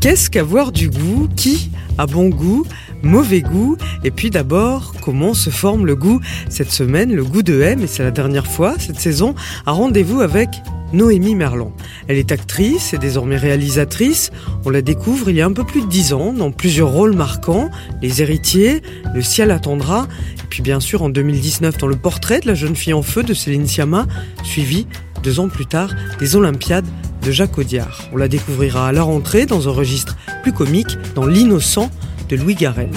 Qu'est-ce qu'avoir du goût Qui a bon goût Mauvais goût Et puis d'abord, comment se forme le goût Cette semaine, le goût de M, et c'est la dernière fois cette saison, a rendez-vous avec Noémie Merlan. Elle est actrice et désormais réalisatrice. On la découvre il y a un peu plus de dix ans dans plusieurs rôles marquants, Les héritiers, Le ciel attendra, et puis bien sûr en 2019 dans le portrait de la jeune fille en feu de Céline Sciamma, suivi deux ans plus tard des Olympiades de Jacques Audiard. On la découvrira à la rentrée dans un registre plus comique dans L'innocent de Louis Garrel.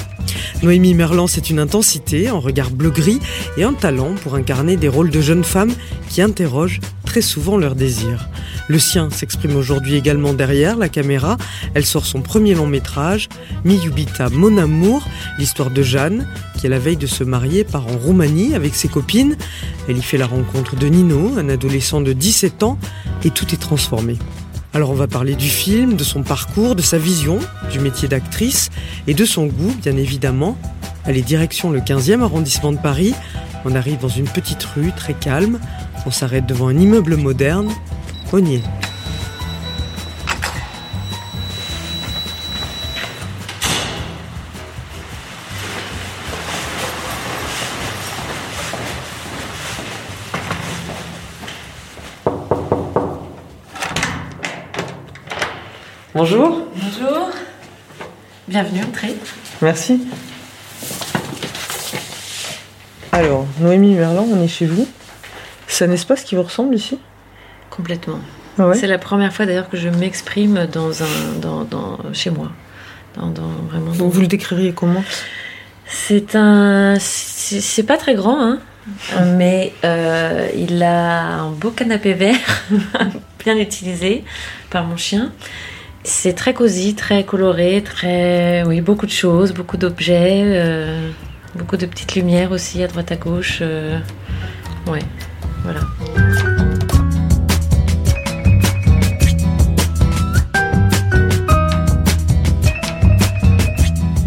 Noémie Merlan, c'est une intensité, un regard bleu-gris et un talent pour incarner des rôles de jeunes femmes qui interrogent très souvent leurs désirs. Le sien s'exprime aujourd'hui également derrière la caméra. Elle sort son premier long métrage, Miyubita Mon Amour, l'histoire de Jeanne, qui à la veille de se marier part en Roumanie avec ses copines. Elle y fait la rencontre de Nino, un adolescent de 17 ans, et tout est transformé. Alors on va parler du film, de son parcours, de sa vision, du métier d'actrice et de son goût, bien évidemment. Elle est direction le 15e arrondissement de Paris. On arrive dans une petite rue très calme. On s'arrête devant un immeuble moderne. On y est. Bonjour. Bonjour. Bienvenue, entrez. Merci. Alors, Noémie Merlan, on est chez vous. C'est un espace qui vous ressemble ici? Complètement. Ah ouais? C'est la première fois d'ailleurs que je m'exprime dans un, dans, dans- chez moi. Dans, dans- vraiment. Vous, vous le décririez comment? C'est un, c'est c'est pas très grand, hein, mais euh, il a un beau canapé vert, bien utilisé par mon chien. C'est très cosy, très coloré, très, oui, beaucoup de choses, beaucoup d'objets, euh, beaucoup de petites lumières aussi à droite à gauche. euh, ouais, voilà.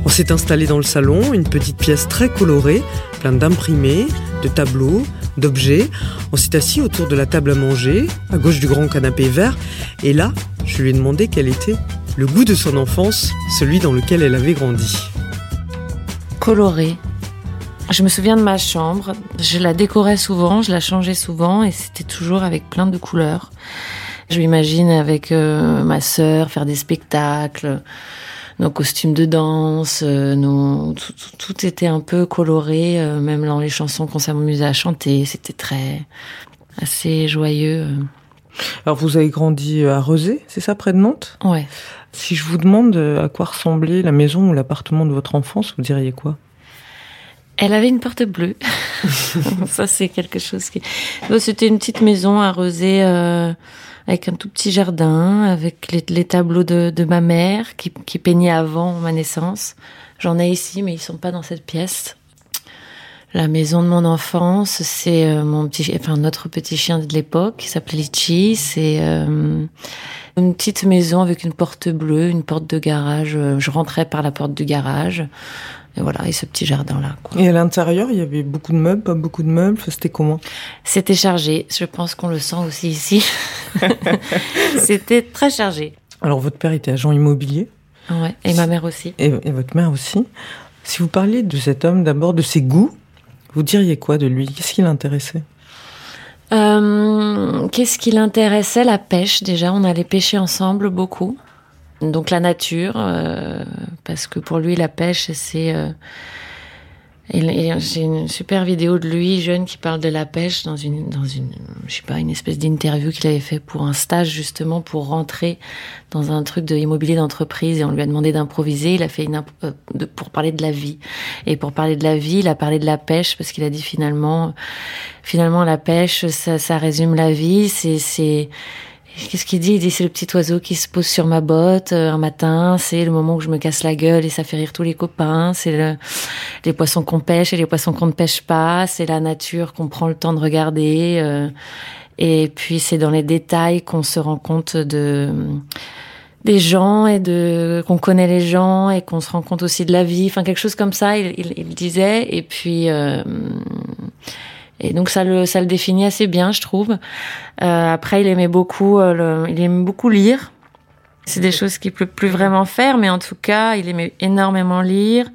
On s'est installé dans le salon, une petite pièce très colorée, pleine d'imprimés, de tableaux, d'objets. On s'est assis autour de la table à manger, à gauche du grand canapé vert, et là, je lui ai demandé quel était le goût de son enfance, celui dans lequel elle avait grandi. colorée. Je me souviens de ma chambre, je la décorais souvent, je la changeais souvent et c'était toujours avec plein de couleurs. Je m'imagine avec euh, ma sœur faire des spectacles, nos costumes de danse, euh, nos- tout, tout- tout était un peu coloré, euh, même dans les chansons qu'on s'amusait à chanter, c'était très assez joyeux. Alors vous avez grandi à Rezé, c'est ça, près de Nantes? Ouais. Si je vous demande à quoi ressemblait la maison ou l'appartement de votre enfance, vous diriez quoi? Elle avait une porte bleue. Ça, c'est quelque chose qui. C'était une petite maison arrosée euh, avec un tout petit jardin, avec les, les tableaux de, de ma mère qui, qui peignait avant ma naissance. J'en ai ici, mais ils sont pas dans cette pièce. La maison de mon enfance, c'est euh, mon petit, enfin notre petit chien de l'époque qui s'appelait Litchi. C'est euh, une petite maison avec une porte bleue, une porte de garage. Euh, Je rentrais par la porte du garage. Et voilà, et ce petit jardin-là. Et à l'intérieur, il y avait beaucoup de meubles, pas beaucoup de meubles, c'était comment? C'était chargé. Je pense qu'on le sent aussi ici. C'était très chargé. Alors votre père était agent immobilier Ouais. Et ma mère aussi. et, et votre mère aussi. Si vous parliez de cet homme d'abord, de ses goûts, vous diriez quoi de lui? Qu'est-ce qui l'intéressait? Euh, Qu'est-ce qui l'intéressait? La pêche, déjà. On allait pêcher ensemble beaucoup. Donc la nature, euh, parce que pour lui, la pêche, c'est... euh, J'ai une super vidéo de lui, jeune, qui parle de la pêche dans une, dans une, je sais pas, une espèce d'interview qu'il avait fait pour un stage justement pour rentrer dans un truc de immobilier d'entreprise et on lui a demandé d'improviser. Il a fait une euh, pour parler de la vie et pour parler de la vie, il a parlé de la pêche parce qu'il a dit finalement, finalement la pêche, ça, ça résume la vie. C'est, c'est, Qu'est-ce qu'il dit? Il dit c'est le petit oiseau qui se pose sur ma botte euh, un matin, c'est le moment où je me casse la gueule et ça fait rire tous les copains, c'est le, les poissons qu'on pêche et les poissons qu'on ne pêche pas, c'est la nature qu'on prend le temps de regarder. euh, et puis c'est dans les détails qu'on se rend compte de des gens et de qu'on connaît les gens et qu'on se rend compte aussi de la vie, enfin quelque chose comme ça. Il, il, il disait et puis euh, et donc ça le ça le définit assez bien, je trouve. Euh, après, il aimait beaucoup euh, le- il aimait beaucoup lire. C'est des choses qu'il peut plus vraiment faire, mais en tout cas, il aimait énormément lire.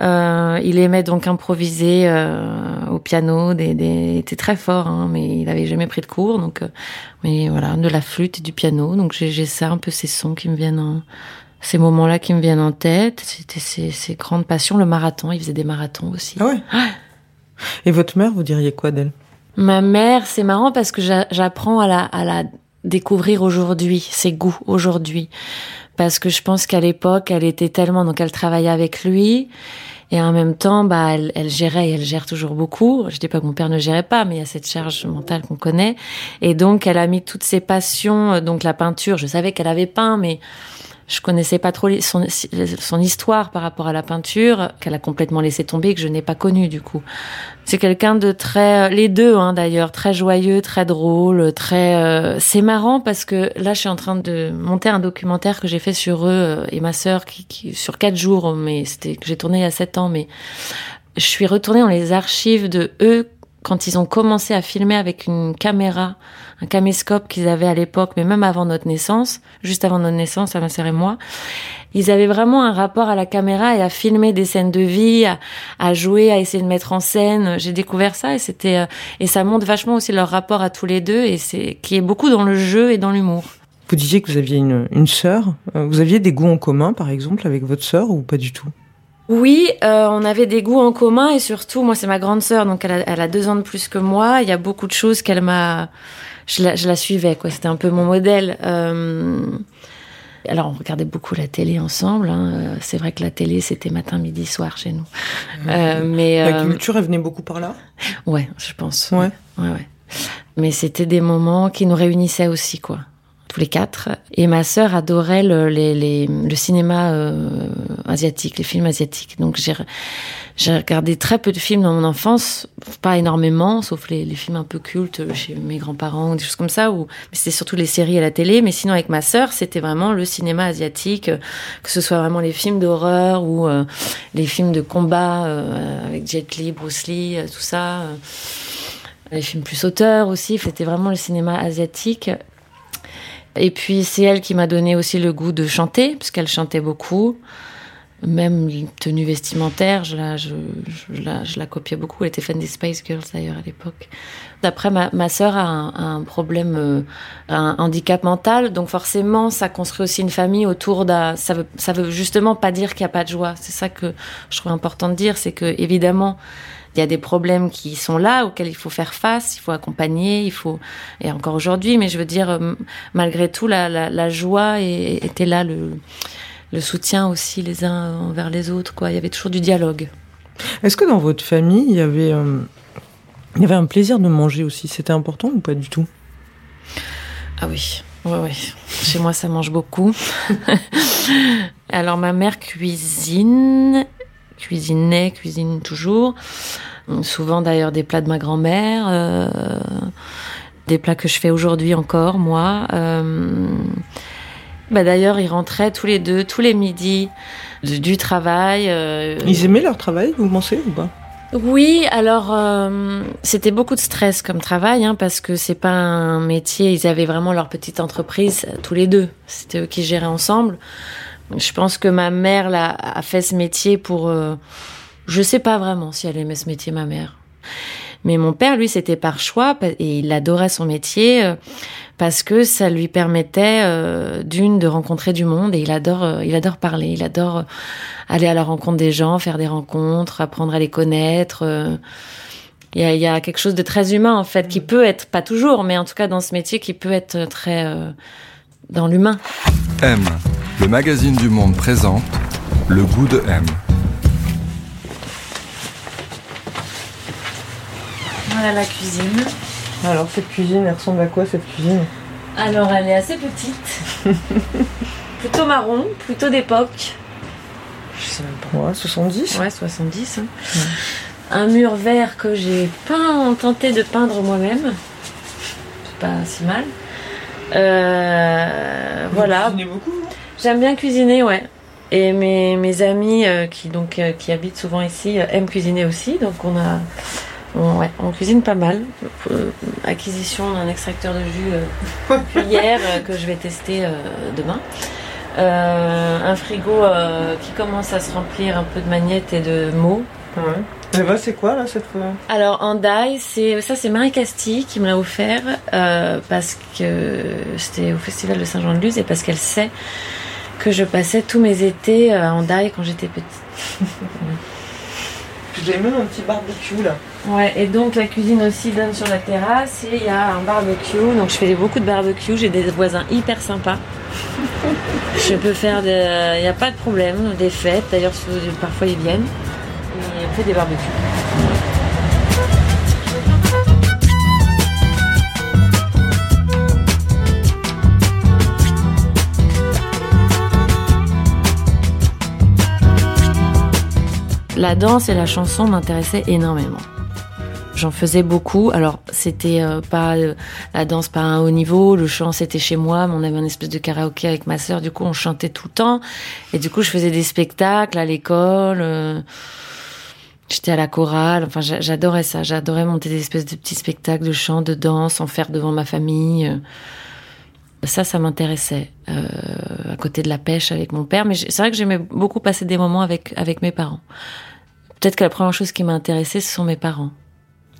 Euh, il aimait donc improviser euh, au piano, des, des, il était très fort, hein, mais il avait jamais pris de cours, donc euh, mais voilà, de la flûte et du piano. Donc j'ai j'ai ça, un peu ces sons qui me viennent, en, ces moments-là qui me viennent en tête. C'était ses, ses grandes passions, le marathon. Il faisait des marathons aussi. Ah ouais Et votre mère, vous diriez quoi d'elle? Ma mère, c'est marrant parce que j'a- j'apprends à la, découvrir aujourd'hui, ses goûts aujourd'hui. Parce que je pense qu'à l'époque, elle était tellement, donc elle travaillait avec lui. Et en même temps, bah, elle, elle gérait et elle gère toujours beaucoup. Je dis pas que mon père ne gérait pas, mais il y a cette charge mentale qu'on connaît. Et donc, elle a mis toutes ses passions, euh, donc la peinture. Je savais qu'elle avait peint, mais je connaissais pas trop son, histoire par rapport à la peinture, qu'elle a complètement laissé tomber, que je n'ai pas connue du coup. C'est quelqu'un de très, les deux hein, d'ailleurs, très joyeux, très drôle, très. euh, C'est marrant parce que là, je suis en train de monter un documentaire que j'ai fait sur eux euh, et ma sœur, qui, qui sur quatre jours, mais c'était que j'ai tourné il y a sept ans, mais je suis retournée dans les archives de eux quand ils ont commencé à filmer avec une caméra, un caméscope qu'ils avaient à l'époque, mais même avant notre naissance, juste avant notre naissance, à ma sœur et moi, ils avaient vraiment un rapport à la caméra et à filmer des scènes de vie, à, jouer, à essayer de mettre en scène. J'ai découvert ça et c'était euh, et ça montre vachement aussi leur rapport à tous les deux et c'est qui est beaucoup dans le jeu et dans l'humour. Vous disiez que vous aviez une, une sœur. Euh, Vous aviez des goûts en commun, par exemple, avec votre sœur ou pas du tout? Oui, euh, on avait des goûts en commun et surtout, moi, c'est ma grande sœur, donc elle a, elle a deux ans de plus que moi. Il y a beaucoup de choses qu'elle m'a, je la, je la suivais, quoi. C'était un peu mon modèle. Euh, Alors, on regardait beaucoup la télé ensemble. hein. Euh, C'est vrai que la télé, c'était matin, midi, soir chez nous. Euh, mais La euh, culture, elle venait beaucoup par là? Ouais, je pense. Ouais. Ouais, ouais. Mais c'était des moments qui nous réunissaient aussi, quoi. Les quatre. Et ma sœur adorait le, cinéma euh, asiatique, les films asiatiques. Donc j'ai regardé très peu de films dans mon enfance, pas énormément, sauf les, films un peu cultes chez mes grands-parents, des choses comme ça. Où, c'était surtout les séries à la télé. Mais sinon, avec ma sœur, c'était vraiment le cinéma asiatique, euh, que ce soit vraiment les films d'horreur ou euh, les films de combat avec Jet Li, Bruce Lee, tout ça. les films plus auteurs aussi. C'était vraiment le cinéma asiatique. Et puis c'est elle qui m'a donné aussi le goût de chanter, puisqu'elle chantait beaucoup. Même tenue vestimentaire, je la copiais beaucoup. Elle était fan des Spice Girls d'ailleurs à l'époque. D'après ma, ma sœur a un, problème, euh, un handicap mental, donc forcément ça construit aussi une famille autour d'un. Ça veut, ça veut justement pas dire qu'il n'y a pas de joie. C'est ça que je trouve important de dire, c'est que évidemment il y a des problèmes qui sont là, auxquels il faut faire face, il faut accompagner, il faut et encore aujourd'hui, mais je veux dire euh, malgré tout la, joie était là, le, le soutien aussi les uns envers les autres, quoi. Il y avait toujours du dialogue. Est-ce que dans votre famille, il y avait, euh, il y avait un plaisir de manger aussi C'était important ou pas du tout? Ah oui, ouais, ouais. Chez moi, ça mange beaucoup. Alors, ma mère cuisine, cuisinait, cuisine toujours. Souvent, d'ailleurs, des plats de ma grand-mère, euh, des plats que je fais aujourd'hui encore, moi. Euh, bah, d'ailleurs, ils rentraient tous les deux, tous les midis, du, du travail. euh, Ils aimaient leur travail, vous pensez ou pas? Oui, alors euh, c'était beaucoup de stress comme travail hein, parce que c'est pas un métier. Ils avaient vraiment leur petite entreprise euh, tous les deux. C'était eux qui géraient ensemble. Je pense que ma mère là, a fait ce métier pour. euh, je sais pas vraiment si elle aimait ce métier, ma mère. Mais mon père, lui, c'était par choix et il adorait son métier euh, parce que ça lui permettait euh, d'une de rencontrer du monde et il adore, euh, il adore parler, il adore aller à la rencontre des gens, faire des rencontres, apprendre à les connaître. Il y, y a quelque chose de très humain en fait qui peut être pas toujours, mais en tout cas dans ce métier qui peut être très dans l'humain. M, le magazine du monde présente Le goût de M. Voilà la cuisine. Alors, cette cuisine, elle ressemble à quoi cette cuisine? Alors, elle est assez petite. plutôt marron, plutôt d'époque. Je sais même pas. Ouais, 70 Ouais, 70. hein. Un mur vert que j'ai peint, tenté de peindre moi-même. C'est pas si mal. Euh, voilà. beaucoup, J'aime bien cuisiner, ouais. Et mes, mes amis euh, qui donc euh, qui habitent souvent ici aiment cuisiner aussi, donc on a on, ouais, on cuisine pas mal. Euh, acquisition d'un extracteur de jus euh, cuillère euh, que je vais tester euh, demain. Un frigo qui commence à se remplir un peu de magnettes et de mots. Ouais. Eva, c'est quoi là cette fois Alors en die, c'est ça c'est Marie Castille qui me l'a offert euh, parce que c'était au festival de Saint-Jean-de-Luz et parce qu'elle sait que je passais tous mes étés en die quand j'étais petite. J'ai même un petit barbecue là. Ouais, et donc la cuisine aussi donne sur la terrasse et il y a un barbecue. Donc je fais beaucoup de barbecue, j'ai des voisins hyper sympas. je peux faire de. Il n'y a pas de problème, des fêtes. D'ailleurs, parfois ils viennent. Et on fait des barbecues. La danse et la chanson m'intéressaient énormément. J'en faisais beaucoup. Alors, c'était euh, pas euh, la danse pas un haut niveau, le chant c'était chez moi, mais on avait une espèce de karaoké avec ma sœur. Du coup, on chantait tout le temps. Et du coup, je faisais des spectacles à l'école. euh, J'étais à la chorale. Enfin, j'a- j'adorais ça. J'adorais monter des espèces de petits spectacles de chant, de danse, en faire devant ma famille. Ça, ça m'intéressait. Euh, à côté de la pêche avec mon père. Mais c'est vrai que j'aimais beaucoup passer des moments avec avec mes parents. Peut-être que la première chose qui m'a intéressée, ce sont mes parents.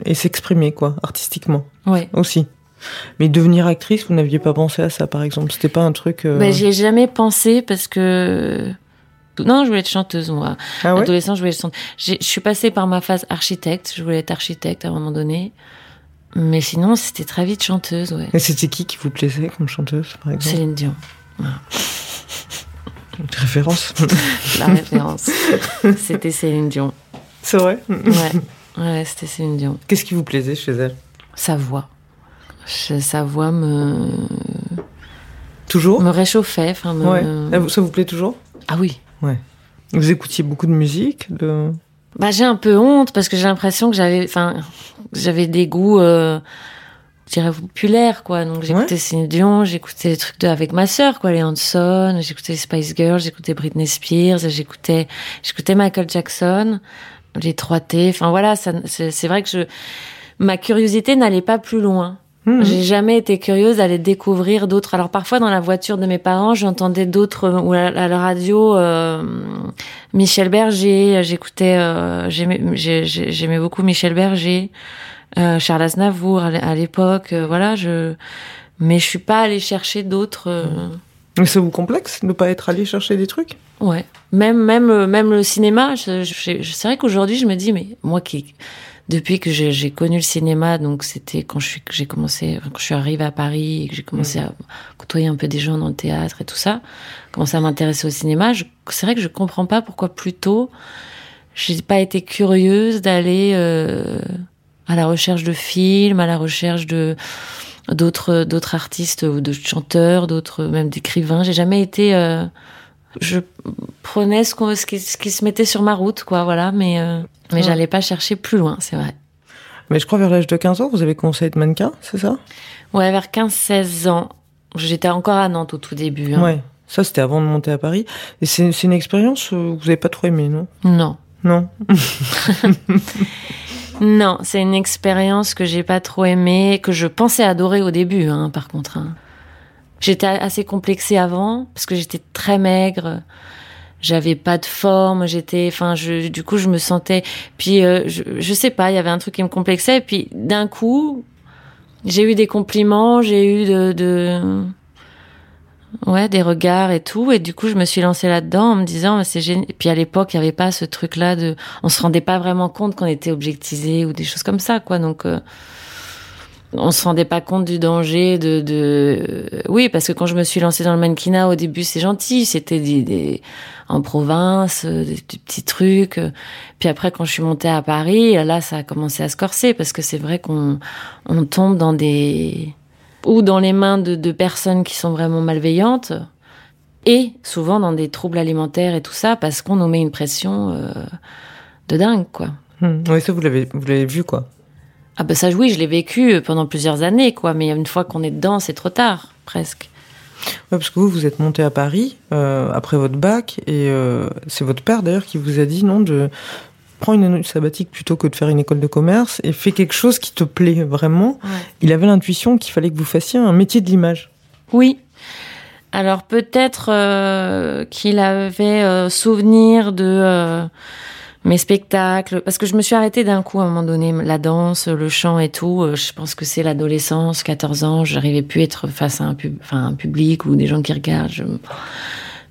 Et s'exprimer, quoi, artistiquement Ouais. aussi. Mais devenir actrice, vous n'aviez pas pensé à ça, par exemple C'était pas un truc. euh, Ben, j'y ai jamais pensé parce que. Non, je voulais être chanteuse, moi. Ah ouais? Adolescent, je voulais être chanteuse. Je suis passée par ma phase architecte. Je voulais être architecte à un moment donné. Mais sinon, c'était très vite chanteuse, ouais. Et c'était qui qui vous plaisait comme chanteuse, par exemple? Céline Dion, Une référence. la référence. c'était Céline Dion. C'est vrai? Ouais, ouais c'était Céline Dion. Qu'est-ce qui vous plaisait chez elle? Sa voix. Je- Sa voix me, Toujours? me réchauffait. Me... Ouais. Ça vous plaît toujours? Ah oui. Vous écoutiez beaucoup de musique de... Bah, j'ai un peu honte parce que j'ai l'impression que j'avais, enfin, j'avais des goûts, euh, je dirais populaires, quoi. Donc, j'écoutais Céline Dion, j'écoutais des trucs de, avec ma sœur, quoi, les Hanson, j'écoutais les Spice Girls, j'écoutais Britney Spears, j'écoutais, j'écoutais Michael Jackson, les 3T. Enfin, voilà, ça, c'est, c'est vrai que je, ma curiosité n'allait pas plus loin. Hmm. J'ai jamais été curieuse d'aller découvrir d'autres. Alors parfois dans la voiture de mes parents, j'entendais d'autres ou à, à la radio euh, Michel Berger. J'écoutais, euh, j'aimais, j'ai- j'ai- j'aimais beaucoup Michel Berger, euh, Charles Aznavour à l'é- à l'époque. euh, voilà, je. Mais je suis pas allée chercher d'autres. euh, Mais ça vous complexe de ne pas être allé chercher des trucs? Ouais. Même même euh, même le cinéma. C'est vrai qu'aujourd'hui je me dis mais moi qui depuis que j'ai connu le cinéma donc c'était quand je suis que j'ai commencé quand je suis arrivée à Paris et que j'ai commencé à côtoyer un peu des gens dans le théâtre et tout ça, commencer à m'intéresser au cinéma. C'est vrai que je comprends pas pourquoi plus tôt j'ai pas été curieuse d'aller euh, à la recherche de films, à la recherche de d'autres d'autres artistes ou de chanteurs, d'autres même d'écrivains. J'ai jamais été euh, je prenais ce, qu'on- ce, qui, ce qui se mettait sur ma route, quoi, voilà, mais, euh, mais Ouais. j'allais pas chercher plus loin, c'est vrai. Mais je crois vers l'âge de 15 ans, vous avez commencé à être mannequin, c'est ça? Ouais, vers 15-16 ans, j'étais encore à Nantes au tout début. Hein. Ouais. Ça, c'était avant de monter à Paris. Et c'est c'est une expérience euh, que vous n'avez pas trop aimée, non? Non. Non Non, c'est une expérience que j'ai pas trop aimée, que je pensais adorer au début, hein, par contre. hein. J'étais assez complexée avant, parce que j'étais très maigre. J'avais pas de forme, j'étais, enfin, je, du coup, je me sentais, puis, euh, je, sais pas, il y avait un truc qui me complexait, puis, d'un coup, j'ai eu des compliments, j'ai eu de, de, ouais, des regards et tout, et du coup, je me suis lancée là-dedans en me disant, c'est génial. Puis, à l'époque, il y avait pas ce truc-là de, on se rendait pas vraiment compte qu'on était objectisé ou des choses comme ça, quoi, donc, euh, on se rendait pas compte du danger de, de... oui parce que quand je me suis lancée dans le mannequinat au début c'est gentil c'était des, en province euh, des, petits trucs euh. puis après quand je suis montée à Paris là ça a commencé à se corser parce que c'est vrai qu'on on tombe dans des ou dans les mains de, de personnes qui sont vraiment malveillantes, et souvent dans des troubles alimentaires et tout ça, parce qu'on nous met une pression euh, de dingue, quoi. Hmm. Oui, ça, vous l'avez, vous l'avez vu, quoi. Ah ben ça, oui, je l'ai vécu pendant plusieurs années, quoi. Mais une fois qu'on est dedans, c'est trop tard, presque. Ouais, parce que vous, vous êtes monté à Paris euh, après votre bac, et euh, c'est votre père d'ailleurs qui vous a dit non de prendre une année sabbatique plutôt que de faire une école de commerce et fais quelque chose qui te plaît vraiment. Ouais. Il avait l'intuition qu'il fallait que vous fassiez un métier de l'image. Oui. Alors peut-être euh, qu'il avait euh, souvenir de euh, mes spectacles, parce que je me suis arrêtée d'un coup à un moment donné, la danse, le chant et tout. euh, je pense que c'est l'adolescence, 14 ans, j'arrivais plus à être face à un, pub, enfin, un public ou des gens qui regardent. Je,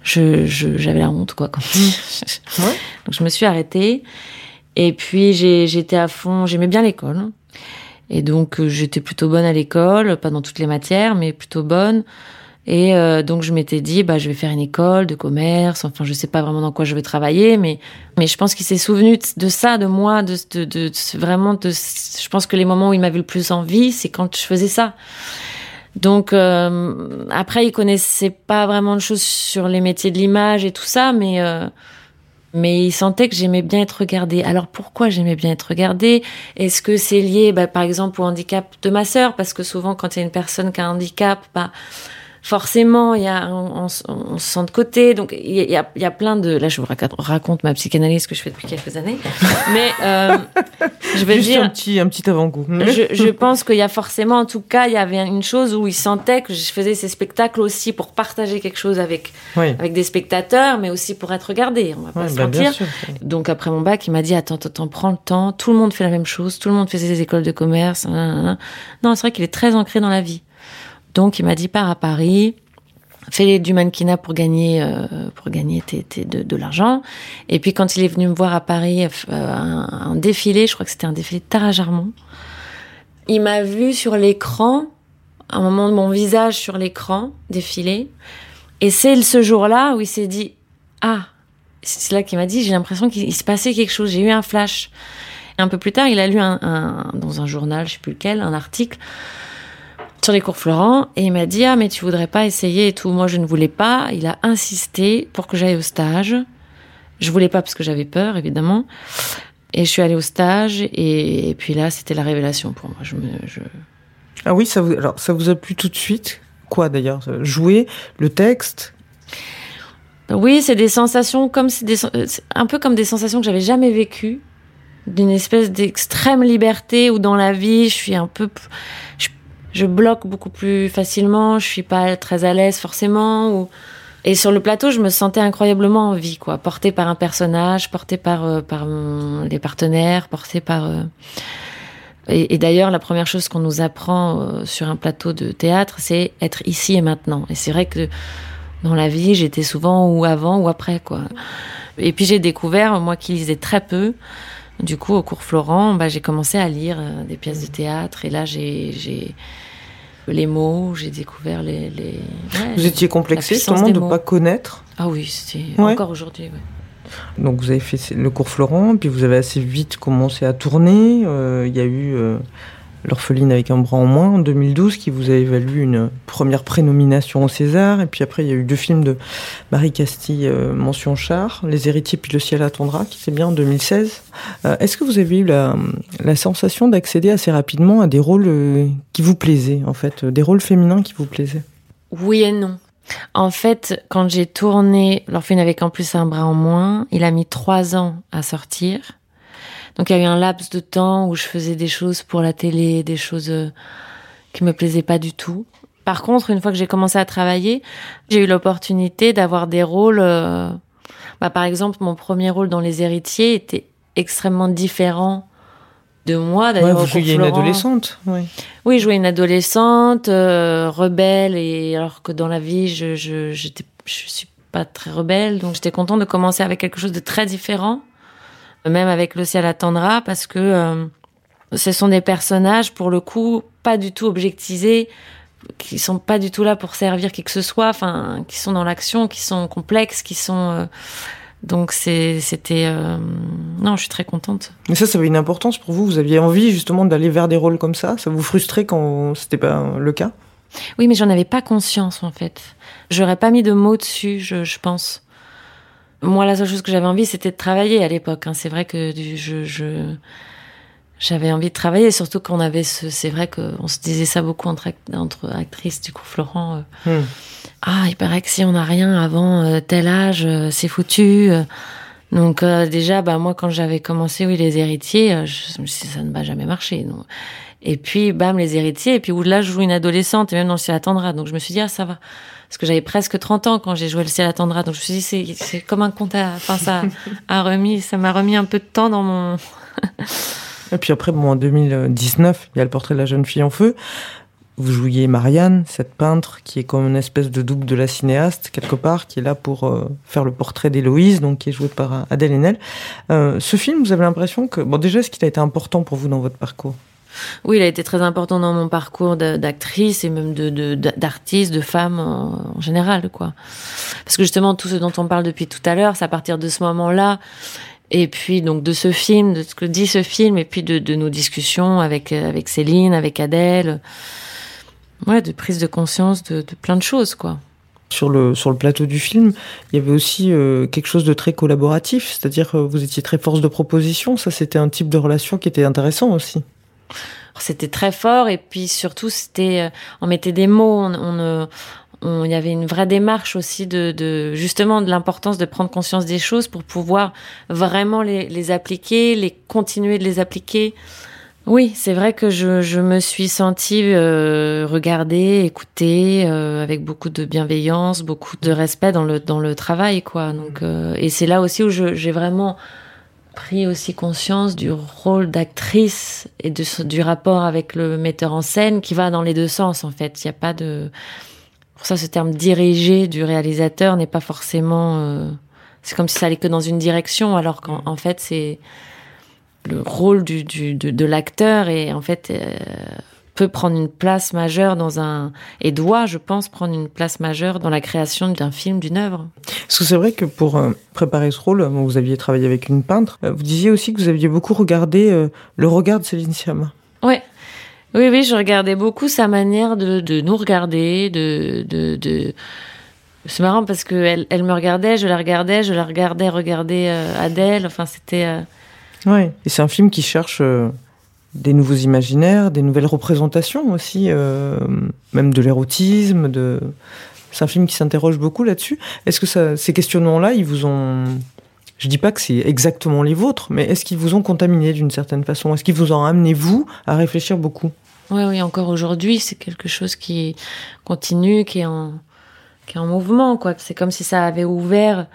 je, je- j'avais la honte, quoi. Quand Ouais. Donc je me suis arrêtée. Et puis j'étais à fond, j'aimais bien l'école. Et donc euh, j'étais plutôt bonne à l'école, pas dans toutes les matières, mais plutôt bonne. Et euh, donc je m'étais dit, bah je vais faire une école de commerce. Enfin, je sais pas vraiment dans quoi je vais travailler, mais mais je pense qu'il s'est souvenu de, ça, de moi, de, de, de, de- vraiment de. Je pense que les moments où il m'avait le plus envie, c'est quand je faisais ça. Donc euh, après, il connaissait pas vraiment de choses sur les métiers de l'image et tout ça, mais euh, mais il sentait que j'aimais bien être regardée. Alors pourquoi j'aimais bien être regardée? Est-ce que c'est lié, bah, par exemple, au handicap de ma sœur? Parce que souvent, quand il y a une personne qui a un handicap, bah, forcément, il y a, on, on se- on se sent de côté. Donc, il y a, il y a- plein de... Là, je vous raconte, raconte ma psychanalyse que je fais depuis quelques années. Mais euh, je vais Juste dire... un petit, un petit avant-goût. Je, je pense qu'il y a forcément, en tout cas, il y avait une chose où il sentait que je faisais ces spectacles aussi pour partager quelque chose avec, Oui. avec des spectateurs, mais aussi pour être regardé. On va pas Ouais, se bah, mentir. Donc après mon bac, il m'a dit attends, attends, prends le temps. Tout le monde fait la même chose. Tout le monde fait ses écoles de commerce. nanana. Non, c'est vrai qu'il est très ancré dans la vie. Donc il m'a dit pars à Paris, fais du mannequinat pour gagner euh, pour gagner de, l'argent. Et puis quand il est venu me voir à Paris, euh, un, défilé, je crois que c'était un défilé de Tara Jarmon. Il m'a vu sur l'écran, un moment de mon visage sur l'écran défiler. Et c'est ce jour-là où il s'est dit ah c'est là qu'il m'a dit j'ai l'impression qu'il il se passait quelque chose j'ai eu un flash et un peu plus tard il a lu dans un journal je sais plus lequel un article sur les cours Florent et il m'a dit ah mais tu voudrais pas essayer et tout. Moi je ne voulais pas. Il a insisté pour que j'aille au stage. Je voulais pas parce que j'avais peur évidemment. Et je suis allée au stage et, et puis là c'était la révélation pour moi. Je me je... Ah oui, ça vous, alors, ça vous a plu tout de suite? Quoi d'ailleurs? Jouer, le texte? Oui, c'est des sensations comme c'est des euh, c'est un peu comme des sensations que j'avais jamais vécues, d'une espèce d'extrême liberté où dans la vie je suis un peu, je, je bloque beaucoup plus facilement, je suis pas très à l'aise forcément. Ou... Et sur le plateau, je me sentais incroyablement en vie, quoi, portée par un personnage, portée par euh, par les partenaires, portée par. euh, Et, d'ailleurs, la première chose qu'on nous apprend euh, sur un plateau de théâtre, c'est être ici et maintenant. Et c'est vrai que dans la vie, j'étais souvent ou avant ou après, quoi. Et puis j'ai découvert, moi qui lisais très peu, du coup au cours Florent, bah, j'ai commencé à lire euh, des pièces de théâtre et là j'ai les mots, j'ai découvert les. les... ouais, Vous étiez complexé justement de ne pas connaître Ah oui, c'était Ouais. encore aujourd'hui. Ouais. Donc vous avez fait le cours Florent, puis vous avez assez vite commencé à tourner. Euh, Il y a eu euh, L'orpheline avec un bras en moins en 2012 qui vous a valu une première prénomination au César. Et puis après, il y a eu deux films de Marie Castille, euh, mention char, Les héritiers puis Le ciel attendra, qui c'est bien en 2016. Euh, Est-ce que vous avez eu la, sensation d'accéder assez rapidement à des rôles euh, qui vous plaisaient, en fait, des rôles féminins qui vous plaisaient? Oui et non. En fait, quand j'ai tourné L'orpheline avec en plus un bras en moins, il a mis trois ans à sortir. Donc il y a eu un laps de temps où je faisais des choses pour la télé, des choses euh, qui me plaisaient pas du tout. Par contre, une fois que j'ai commencé à travailler, j'ai eu l'opportunité d'avoir des rôles. euh, bah, par exemple, mon premier rôle dans Les Héritiers était extrêmement différent de moi. Ouais, D'ailleurs, Vous au cours jouiez une adolescente oui. Oui, jouer une adolescente, euh, rebelle, et alors que dans la vie, je, je, je suis pas très rebelle, donc j'étais contente de commencer avec quelque chose de très différent, même avec Le ciel attendra, parce que euh, ce sont des personnages, pour le coup, pas du tout objectisés, qui sont pas du tout là pour servir qui que ce soit, enfin, qui sont dans l'action, qui sont complexes, qui sont... euh, donc c'était... euh, non, je suis très contente. Mais ça, ça avait une importance pour vous Vous aviez envie justement d'aller vers des rôles comme ça Ça vous frustrait quand c'était pas le cas? Oui, mais j'en avais pas conscience en fait. J'aurais pas mis de mots dessus, je, je pense. Moi, la seule chose que j'avais envie, c'était de travailler à l'époque. Hein. C'est vrai que je, je j'avais envie de travailler, surtout qu'on avait ce. C'est vrai qu'on se disait ça beaucoup entre, entre actrices. Du coup, Florent. Euh, hmm. Ah, il paraît que si on n'a rien avant euh, tel âge, euh, c'est foutu. Donc déjà, bah moi, quand j'avais commencé, oui, les héritiers, je me suis dit, ça ne va jamais marcher. Donc. Et puis, bam, les héritiers. Et puis là, je joue une adolescente, et même dans le ciel attendra. Donc je me suis dit, ah, ça va. Parce que j'avais presque 30 ans quand j'ai joué le ciel attendra. Donc je me suis dit, c'est comme un conte à. Enfin, ça a remis, ça m'a remis un peu de temps dans mon. Et puis après, bon, en 2019, il y a le portrait de la jeune fille en feu. Vous jouiez Marianne, cette peintre qui est comme une espèce de double de la cinéaste, quelque part, qui est là pour euh, faire le portrait d'Héloïse, donc qui est jouée par Adèle Haenel. Euh, ce film, vous avez l'impression que... Bon, déjà, est-ce qu'il a été important pour vous dans votre parcours? Oui, il a été très important dans mon parcours d'actrice et même d'artiste, de, femme en, général, quoi. Parce que justement, tout ce dont on parle depuis tout à l'heure, c'est à partir de ce moment-là et puis donc de ce film, de ce que dit ce film, et puis de, de nos discussions avec avec Céline, avec Adèle, ouais, de prise de conscience de, de, plein de choses, quoi. Sur le sur le plateau du film, il y avait aussi euh, quelque chose de très collaboratif, c'est-à-dire euh, vous étiez très force de proposition. Ça, c'était un type de relation qui était intéressant aussi. C'était très fort, et puis surtout, c'était euh, on mettait des mots, on, on, il y avait une vraie démarche aussi de, de justement de l'importance de prendre conscience des choses pour pouvoir vraiment les, les appliquer, les continuer de les appliquer. Oui, c'est vrai que je, je, me suis sentie euh, regardée, écoutée, euh, avec beaucoup de bienveillance, beaucoup de respect dans le dans le travail, quoi. Donc, euh, et c'est là aussi où j'ai vraiment pris aussi conscience du rôle d'actrice et de, du rapport avec le metteur en scène qui va dans les deux sens, en fait. Il n'y a pas de pour ça, ce terme dirigé du réalisateur n'est pas forcément. Euh, c'est comme si ça allait que dans une direction, alors qu'en mm. fait, c'est le rôle du, du de, de l'acteur et en fait euh, peut prendre une place majeure dans un et doit, je pense, prendre une place majeure dans la création d'un film, d'une œuvre. Parce que c'est vrai que pour euh, préparer ce rôle, vous aviez travaillé avec une peintre. Vous disiez aussi que vous aviez beaucoup regardé le regard de Céline Sciamma. Ouais. Oui, oui, je regardais beaucoup sa manière de, de nous regarder, de, de, de... C'est marrant parce que elle, elle, me regardait, je la regardais, je la regardais regarder euh, Adèle. Enfin, c'était. Euh... Oui, et c'est un film qui cherche euh, des nouveaux imaginaires, des nouvelles représentations aussi, euh, même de l'érotisme. De... C'est un film qui s'interroge beaucoup là-dessus. Est-ce que ces questionnements-là, ils vous ont je dis pas que c'est exactement les vôtres, mais est-ce qu'ils vous ont contaminé d'une certaine façon? Est-ce qu'ils vous ont amené, vous, à réfléchir beaucoup? Oui, oui, encore aujourd'hui, c'est quelque chose qui continue, qui est en, qui est en mouvement, quoi. C'est comme si ça avait ouvert.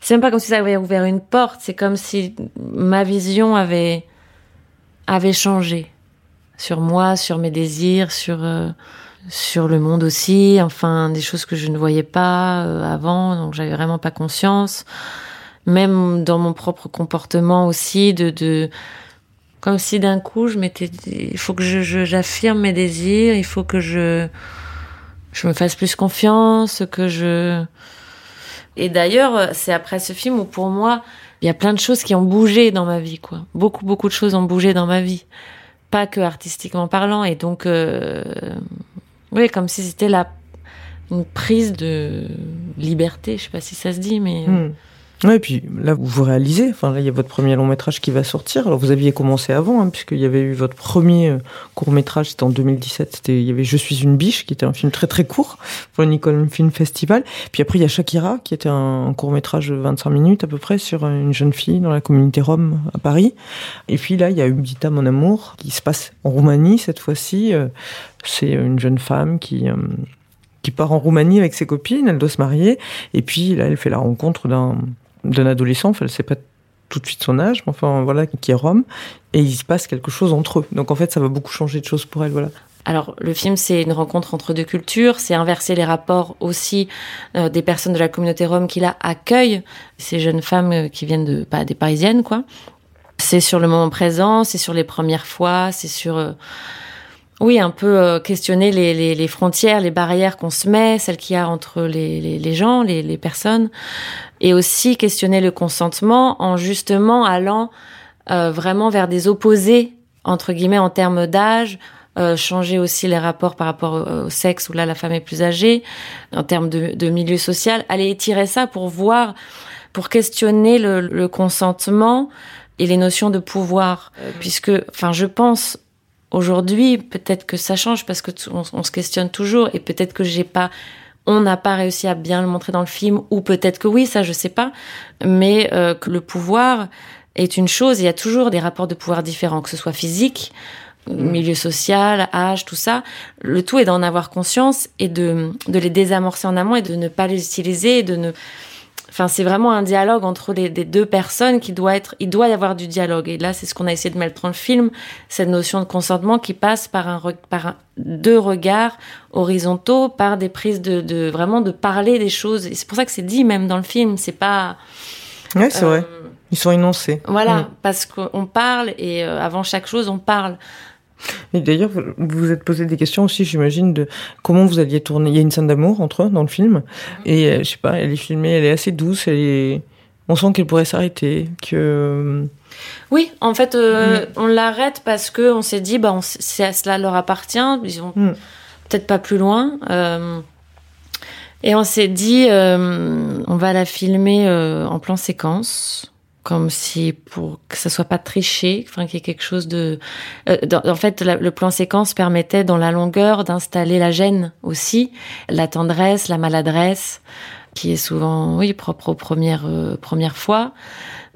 C'est même pas comme si ça avait ouvert une porte. C'est comme si ma vision avait avait changé sur moi, sur mes désirs, sur euh, sur le monde aussi. Enfin, des choses que je ne voyais pas euh, avant, donc j'avais vraiment pas conscience. Même dans mon propre comportement aussi, de de comme si d'un coup, je m'étais il faut que je, j'affirme mes désirs, il faut que je, je me fasse plus confiance, que je... Et d'ailleurs, c'est après ce film où pour moi, il y a plein de choses qui ont bougé dans ma vie, quoi. Beaucoup, beaucoup de choses ont bougé dans ma vie. Pas que artistiquement parlant. Et donc, euh, oui, comme si c'était la, une prise de liberté, je sais pas si ça se dit, mais... Hmm. Ouais, et puis là, vous réalisez, enfin là, il y a votre premier long métrage qui va sortir. Alors vous aviez commencé avant, hein, puisqu'il y avait eu votre premier euh, court métrage, c'était en 2017, c'était, il y avait Je suis une biche, qui était un film très très court pour le Nicole Film Festival. Puis après, il y a Shakira, qui était un, court métrage de 25 minutes à peu près sur une jeune fille dans la communauté rome à Paris. Et puis là, il y a Ubdita, mon amour, qui se passe en Roumanie cette fois-ci. Euh, c'est une jeune femme qui... Euh, qui part en Roumanie avec ses copines, elle doit se marier, et puis là, elle fait la rencontre d'un d'un adolescent, enfin, elle sait pas tout de suite son âge, mais enfin voilà, qui est Rome, et il se passe quelque chose entre eux. Donc en fait, ça va beaucoup changer de choses pour elle, voilà. Alors le film, c'est une rencontre entre deux cultures, c'est inverser les rapports aussi euh, des personnes de la communauté rome qui là accueillent ces jeunes femmes euh, qui viennent de pas des parisiennes quoi. C'est sur le moment présent, c'est sur les premières fois, c'est sur euh, oui, un peu questionner les, les, frontières, les barrières qu'on se met, celles qu'il y a entre les, les, gens, les, personnes, et aussi questionner le consentement en justement allant euh, vraiment vers des opposés entre guillemets en termes d'âge, euh, changer aussi les rapports par rapport au, sexe où là la femme est plus âgée, en termes de, de milieu social, aller étirer ça pour voir, pour questionner le, le consentement et les notions de pouvoir, euh, puisque, enfin, je pense aujourd'hui peut-être que ça change parce que on, on se questionne toujours et peut-être que j'ai pas on n'a pas réussi à bien le montrer dans le film, ou peut-être que oui, ça je sais pas, mais euh, que le pouvoir est une chose, il y a toujours des rapports de pouvoir différents, que ce soit physique, milieu social, âge, tout ça. Le tout est d'en avoir conscience et de, de les désamorcer en amont et de ne pas les utiliser et de ne Enfin, c'est vraiment un dialogue entre les, les, deux personnes qui doit être. Il doit y avoir du dialogue. Et là, c'est ce qu'on a essayé de mettre dans le film, cette notion de consentement qui passe par un, par un, deux regards horizontaux, par des prises de, de vraiment de parler des choses. Et c'est pour ça que c'est dit même dans le film. C'est pas. Ouais, c'est euh, vrai. Ils sont énoncés. Voilà, mmh. parce qu'on parle et euh, avant chaque chose, on parle. Et d'ailleurs, vous vous êtes posé des questions aussi, j'imagine, de comment vous alliez tourner. Il y a une scène d'amour entre eux dans le film, et euh, je sais pas, elle est filmée, elle est assez douce, elle est... on sent qu'elle pourrait s'arrêter, que. Oui, en fait, euh, mm. on l'arrête parce que on s'est dit, bah, on, cela leur appartient, ils vont mm. peut-être pas plus loin. Euh, et on s'est dit, euh, on va la filmer en plan séquence comme si pour que ça soit pas triché, enfin qu'il y ait quelque chose de. Euh, en fait, le plan séquence permettait dans la longueur d'installer la gêne aussi, la tendresse, la maladresse, qui est souvent oui propre aux premières euh, premières fois.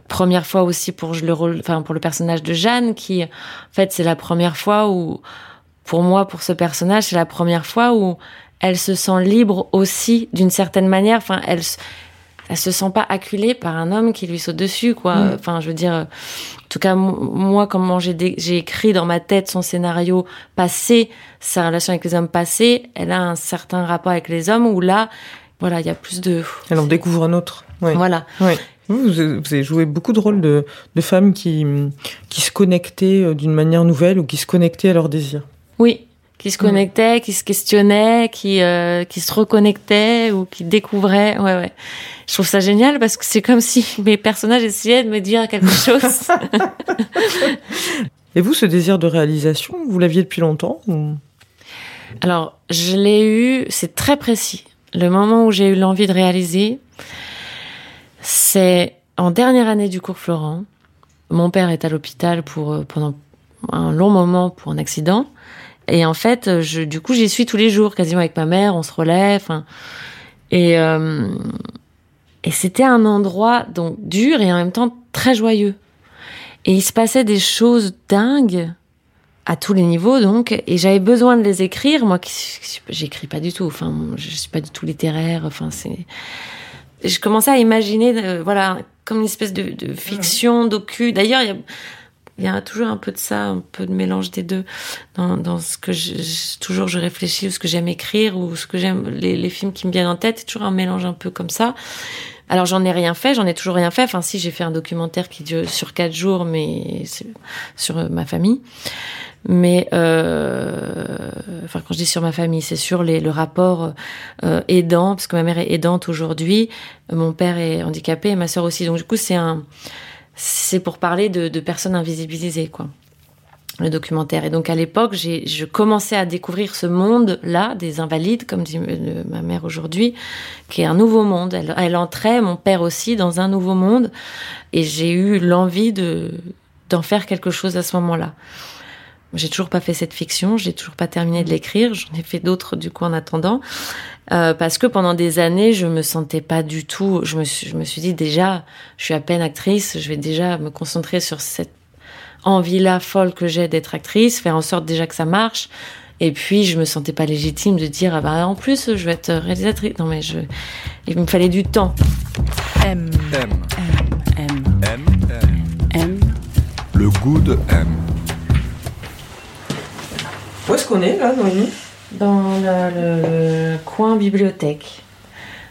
Première fois aussi pour le rôle, enfin pour le personnage de Jeanne, qui en fait c'est la première fois où, pour moi, pour ce personnage, c'est la première fois où elle se sent libre aussi d'une certaine manière. Enfin, elle elle se sent pas acculée par un homme qui lui saute dessus, quoi. Mm. Enfin, je veux dire, en tout cas, moi, comment j'ai, écrit dans ma tête son scénario passé, sa relation avec les hommes passés, elle a un certain rapport avec les hommes où là, voilà, il y a plus de. Elle en découvre un autre. Ouais. Voilà. Ouais. Vous, vous avez joué beaucoup de rôles de, de femmes qui, qui se connectaient euh, d'une manière nouvelle ou qui se connectaient à leurs désirs. Oui, qui se connectaient, qui se questionnaient, qui euh, qui se reconnectaient ou qui découvraient. Ouais, ouais. Je trouve ça génial parce que c'est comme si mes personnages essayaient de me dire quelque chose. Et vous, ce désir de réalisation, vous l'aviez depuis longtemps ou... Alors, je l'ai eu. C'est très précis. Le moment où j'ai eu l'envie de réaliser, c'est en dernière année du cours Florent. Mon père est à l'hôpital pour euh, pendant un long moment pour un accident. Et en fait, je, du coup, j'y suis tous les jours, quasiment avec ma mère, on se relève. Hein. Et, euh, et c'était un endroit donc dur et en même temps très joyeux. Et il se passait des choses dingues à tous les niveaux donc et j'avais besoin de les écrire moi qui j'écris pas du tout enfin je suis pas du tout littéraire enfin c'est je commençais à imaginer euh, voilà comme une espèce de, de fiction docu d'ailleurs il y a il y a toujours un peu de ça, un peu de mélange des deux dans, ce que je, toujours je réfléchis ou ce que j'aime écrire ou ce que j'aime les, films qui me viennent en tête. C'est toujours un mélange un peu comme ça. Alors j'en ai rien fait, j'en ai toujours rien fait. Enfin si j'ai fait un documentaire qui dure sur quatre jours, mais sur euh, ma famille. Mais euh, enfin quand je dis sur ma famille, c'est sur le rapport euh, aidant parce que ma mère est aidante aujourd'hui, mon père est handicapé et ma sœur aussi. Donc du coup c'est un c'est pour parler de, personnes invisibilisées, quoi. Le documentaire. Et donc à l'époque, je commençais à découvrir ce monde-là des invalides, comme dit ma mère aujourd'hui, qui est un nouveau monde. Elle, elle, entrait, mon père aussi, dans un nouveau monde, et j'ai eu l'envie de d'en faire quelque chose à ce moment-là. J'ai toujours pas fait cette fiction, j'ai toujours pas terminé de l'écrire, j'en ai fait d'autres du coup en attendant, euh, parce que pendant des années je me sentais pas du tout. Je me suis, je me suis dit déjà, je suis à peine actrice, je vais déjà me concentrer sur cette envie-là folle que j'ai d'être actrice, faire en sorte déjà que ça marche. Et puis je me sentais pas légitime de dire ah bah en plus je vais être réalisatrice. Non mais je, il me fallait du temps. M M M M M M, M. Le goût de M. Où est-ce qu'on est là, Noémie? Dans le, le, coin bibliothèque.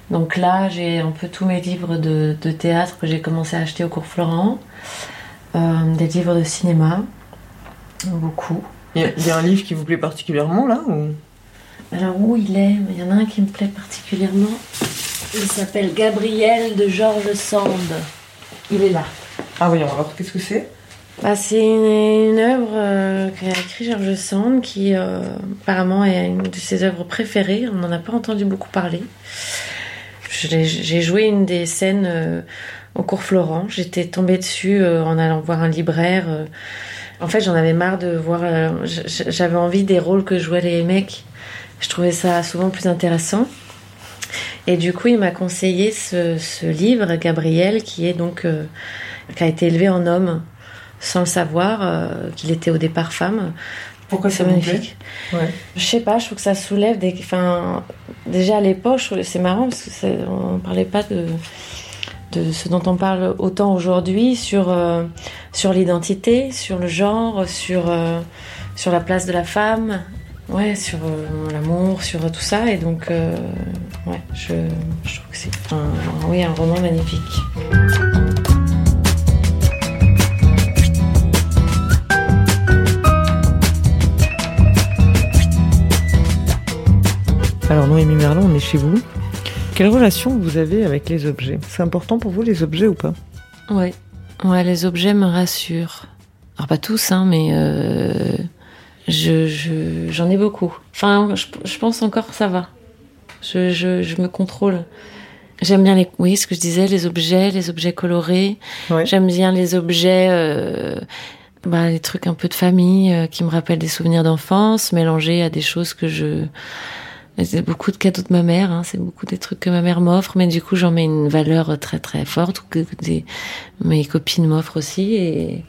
Donc là, j'ai un peu tous mes livres de, de théâtre que j'ai commencé à acheter au cours Florent, euh, des livres de cinéma, beaucoup. Il y, a un livre qui vous plaît particulièrement là ou... Alors où il est? Il y en a un qui me plaît particulièrement. Il s'appelle Gabriel de Georges Sand. Il est là. Ah oui, alors qu'est-ce que c'est? Bah, C'est une, une œuvre euh, qu'a écrit George Sand, qui euh, apparemment est une de ses œuvres préférées. On n'en a pas entendu beaucoup parler. J'ai joué une des scènes euh, au cours Florent. J'étais tombée dessus en allant voir un libraire. En fait, j'en avais marre de voir. J'avais envie des rôles que jouaient les mecs. Je trouvais ça souvent plus intéressant. Et du coup, il m'a conseillé ce, ce livre, Gabriel, qui est donc euh, qui a été élevé en homme sans le savoir, euh, qu'il était au départ femme. Pourquoi C'est magnifique. Ouais. Je sais pas, je trouve que ça soulève des. Enfin, déjà à l'époque, c'est marrant parce que c'est- on parlait pas de de ce dont on parle autant aujourd'hui sur euh, sur l'identité, sur le genre, sur euh, sur la place de la femme, ouais, sur euh, l'amour, sur tout ça. Et donc, ouais, je, je trouve que c'est un, oui un roman magnifique. Alors Noémie Merlin, on est chez vous. Quelle relation vous avez avec les objets? C'est important pour vous les objets ou pas? Ouais, ouais, les objets me rassurent. Alors pas tous, hein, mais euh, je, je- j'en ai beaucoup. Enfin, je, je pense encore que ça va. Je, je, je me contrôle. J'aime bien les, oui, ce que je disais, les objets, les objets colorés. Ouais. J'aime bien les objets, euh, bah, les trucs un peu de famille euh, qui me rappellent des souvenirs d'enfance, mélangés à des choses que je. C'est beaucoup de cadeaux de ma mère, hein, c'est beaucoup des trucs que ma mère m'offre, mais du coup j'en mets une valeur très très forte, ou que des, mes copines m'offrent aussi, et,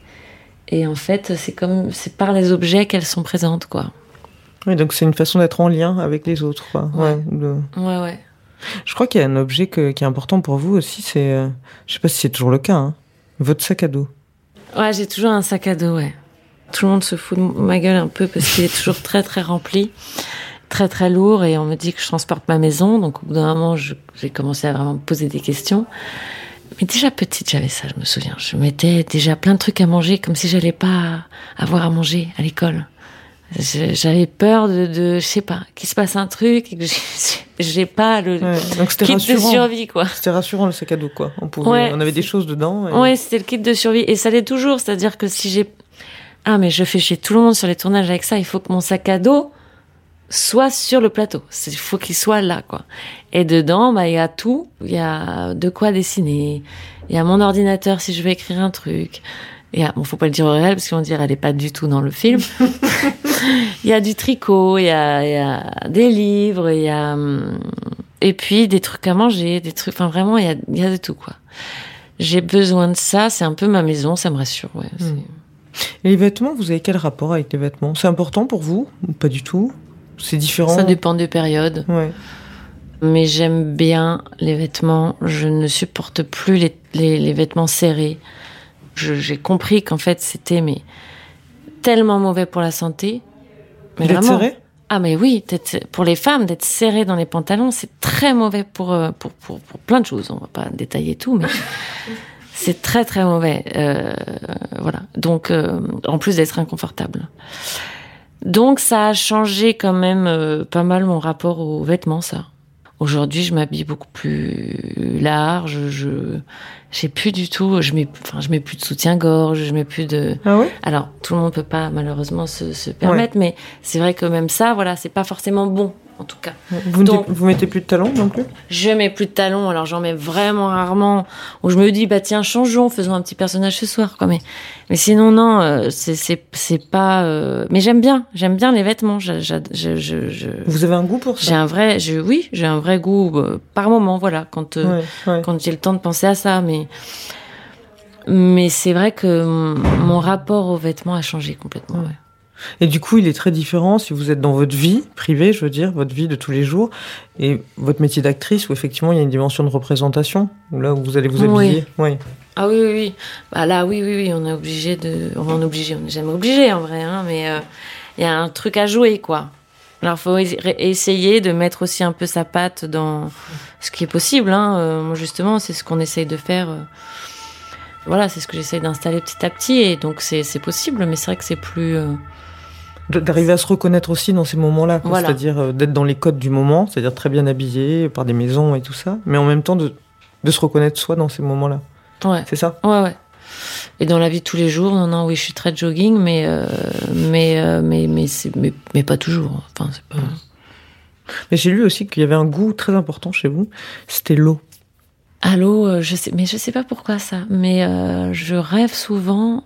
et en fait c'est comme c'est par les objets qu'elles sont présentes, quoi. Oui, donc c'est une façon d'être en lien avec les autres. Quoi. Ouais. de- Ouais, ouais. Je crois qu'il y a un objet que- qui est important pour vous aussi, c'est, euh, je sais pas si c'est toujours le cas, hein, votre sac à dos. Ouais, j'ai toujours un sac à dos, ouais. Tout le monde se fout de ma gueule un peu parce qu'il est toujours très très rempli, très très lourd et on me dit que je transporte ma maison. Donc au bout d'un moment, j'ai commencé à vraiment me poser des questions. Mais déjà petite, j'avais ça, je me souviens. Je mettais déjà plein de trucs à manger comme si j'allais pas avoir à manger à l'école. J'avais peur de, de, je sais pas, qu'il se passe un truc et que j'ai- pas le Ouais, Donc kit de rassurant. survie, quoi. C'était rassurant le sac à dos, quoi. On, pouvait, Ouais. on avait des choses dedans. et- Ouais, c'était le kit de survie. Et ça l'est toujours. C'est-à-dire que si j'ai. Ah, mais je fais chier tout le monde sur les tournages avec ça. Il faut que mon sac à dos soit sur le plateau. Il faut qu'il soit là, quoi. Et dedans, bah, il y a tout. Il y a de quoi dessiner. Il y a mon ordinateur si je veux écrire un truc. Il y a, bon, faut pas le dire au réel parce qu'on dirait elle est pas du tout dans le film. il y a du tricot, il y a, il y a des livres, il y a, et puis des trucs à manger, des trucs, enfin vraiment, il y a, il y a de tout, quoi. J'ai besoin de ça, c'est un peu ma maison, ça me rassure, ouais. Hmm. Et les vêtements, vous avez quel rapport avec les vêtements? C'est important pour vous ou pas du tout? C'est différent Ça dépend des périodes. Ouais. Mais j'aime bien les vêtements. Je ne supporte plus les, les, les vêtements serrés. J'ai compris qu'en fait, c'était mais tellement mauvais pour la santé. Mais vraiment. serré? Ah mais oui, pour les femmes, d'être serré dans les pantalons, c'est très mauvais pour, euh, pour, pour, pour plein de choses. On va pas détailler tout, mais c'est très très mauvais. Euh, voilà. Donc, euh, en plus d'être inconfortable. Donc ça a changé quand même euh, pas mal mon rapport aux vêtements, ça. Aujourd'hui, je m'habille beaucoup plus large. Je j'ai plus du tout. Je mets, enfin, je mets plus de soutien-gorge. Je mets plus de. Ah ouais? Alors, tout le monde peut pas malheureusement se, se permettre, mais c'est vrai que même ça, voilà, c'est pas forcément bon, en tout cas. vous, Donc- mettez, vous mettez plus de talons non plus? Je mets plus de talons, alors j'en mets vraiment rarement. Où je me dis, bah tiens, changeons, faisons un petit personnage ce soir, quoi. Mais, mais sinon, non, euh, c'est pas. euh, Mais j'aime bien, j'aime bien les vêtements. Je, je, je, je- je- Vous avez un goût pour J'ai ça un vrai, je, oui, j'ai un vrai goût euh, par moment, voilà, quand euh, Ouais, ouais. quand j'ai le temps de penser à ça, mais mais c'est vrai que mon mon rapport aux vêtements a changé complètement. Ouais. Et du coup, il est très différent si vous êtes dans votre vie privée, je veux dire, votre vie de tous les jours, et votre métier d'actrice, où effectivement il y a une dimension de représentation, où là où vous allez vous habiller. Oui. Ah oui, oui, oui. Bah là, oui, oui, oui, on est obligé de. On est obligé, on n'est jamais obligé en vrai, hein, mais euh, il y a un truc à jouer, quoi. Alors, faut es- essayer de mettre aussi un peu sa patte dans ce qui est possible. Hein. Euh, moi, justement, c'est ce qu'on essaye de faire. euh. Voilà, c'est ce que j'essaye d'installer petit à petit, et donc c'est possible, mais c'est vrai que c'est plus. euh, D'arriver à se reconnaître aussi dans ces moments-là. Voilà. c'est-à-dire euh, d'être dans les codes du moment, c'est-à-dire très bien habillé par des maisons et tout ça, mais en même temps de, de se reconnaître soi dans ces moments-là. Ouais. C'est ça Ouais, ouais. Et dans la vie de tous les jours, non, non, oui, je suis très jogging, mais euh, mais euh, mais mais, mais, mais pas toujours. Enfin, c'est pas. Mais j'ai lu aussi qu'il y avait un goût très important chez vous. C'était l'eau. À l'eau, euh, je sais, mais je sais pas pourquoi ça. Mais euh, je rêve souvent.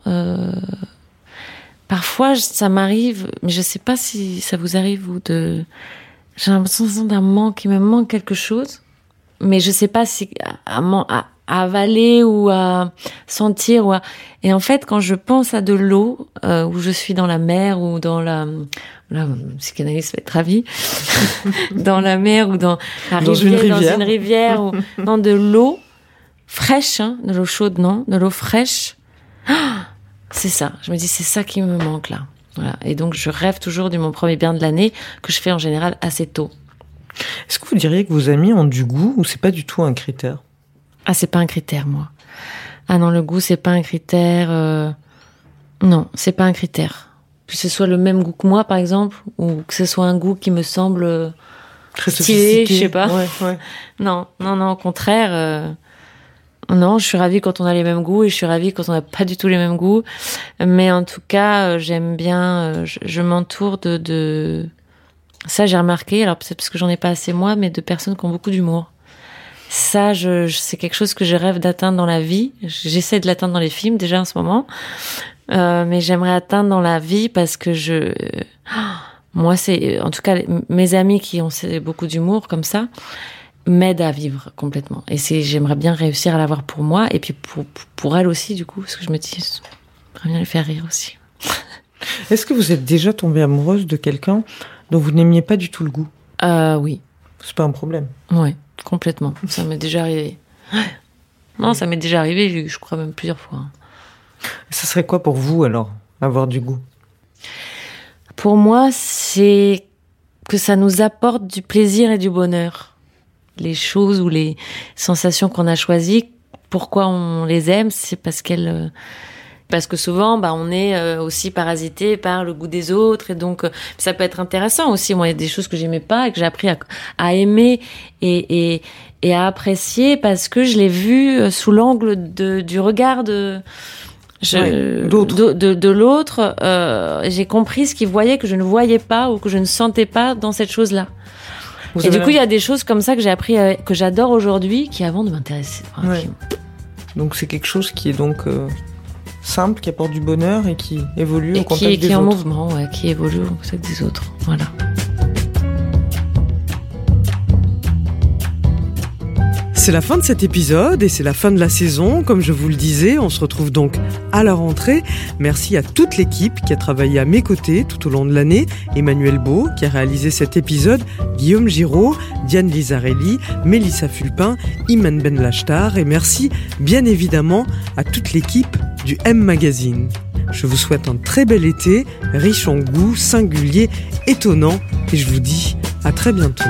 Parfois, ça m'arrive, mais je sais pas si ça vous arrive ou de. J'ai l'impression d'un manque, il me manque quelque chose, mais je sais pas si à, à, à avaler ou à sentir ou à... et en fait quand je pense à de l'eau euh, où je suis dans la mer ou dans la là psychanalyste va être ravi dans la mer ou dans la dans rivière, une rivière, dans une rivière ou dans de l'eau fraîche hein, de l'eau chaude non de l'eau fraîche ah, c'est ça je me dis c'est ça qui me manque là voilà et donc je rêve toujours du mon premier bien de l'année que je fais en général assez tôt est-ce que vous diriez que vos amis ont du goût ou c'est pas du tout un critère? Ah, c'est pas un critère, moi. Ah non, le goût, c'est pas un critère. Euh... Non, c'est pas un critère. Que ce soit le même goût que moi, par exemple, ou que ce soit un goût qui me semble Très stylé, je sais pas. Ouais, ouais. Non, non, non, au contraire. Euh... Non, je suis ravie quand on a les mêmes goûts et je suis ravie quand on n'a pas du tout les mêmes goûts. Mais en tout cas, euh, j'aime bien. euh, Je, m'entoure de, de. Ça, j'ai remarqué. Alors peut-être parce que j'en ai pas assez moi, mais de personnes qui ont beaucoup d'humour. Ça, je, c'est quelque chose que je rêve d'atteindre dans la vie. J'essaie de l'atteindre dans les films déjà en ce moment, Euh, mais j'aimerais atteindre dans la vie parce que je, Ah, moi, c'est, en tout cas, mes amis qui ont beaucoup d'humour comme ça m'aident à vivre complètement. Et c'est, j'aimerais bien réussir à l'avoir pour moi et puis pour pour elle aussi du coup, parce que je me dis, j'aimerais bien les faire rire aussi. Est-ce que vous êtes déjà tombée amoureuse de quelqu'un dont vous n'aimiez pas du tout le goût? Euh, oui, C'est pas un problème. ouais, complètement. Ça m'est déjà arrivé. Non, ça m'est déjà arrivé, je crois même plusieurs fois. Ça serait quoi pour vous alors, avoir du goût? Pour moi, c'est que ça nous apporte du plaisir et du bonheur. Les choses ou les sensations qu'on a choisies, pourquoi on les aime, c'est parce qu'elles... euh, Parce que souvent, bah, on est euh, aussi parasité par le goût des autres, et donc euh, ça peut être intéressant aussi. Moi, il y a des choses que j'aimais pas et que j'ai appris à, à aimer et, et, et à apprécier parce que je l'ai vu sous l'angle de, du regard de je, Ouais, de, de, de l'autre. euh, j'ai compris ce qu'il voyait que je ne voyais pas ou que je ne sentais pas dans cette chose-là. Vous et du coup, il y a des choses comme ça que j'ai appris, à- que j'adore aujourd'hui, qui avant ne m'intéressaient pas. Ouais. Qui- Donc c'est quelque chose qui est donc euh, simple, qui apporte du bonheur et qui évolue Et au qui, contact qui des est en autres. mouvement, ouais, qui évolue au contact des autres. Voilà. C'est la fin de cet épisode et c'est la fin de la saison. Comme je vous le disais, on se retrouve donc à la rentrée. Merci à toute l'équipe qui a travaillé à mes côtés tout au long de l'année. Emmanuel Beau qui a réalisé cet épisode, Guillaume Giraud, Diane Lizarelli, Mélissa Fulpin, Iman Ben Lachtar et merci bien évidemment à toute l'équipe du M Magazine. Je vous souhaite un très bel été, riche en goût, singulier, étonnant et je vous dis à très bientôt.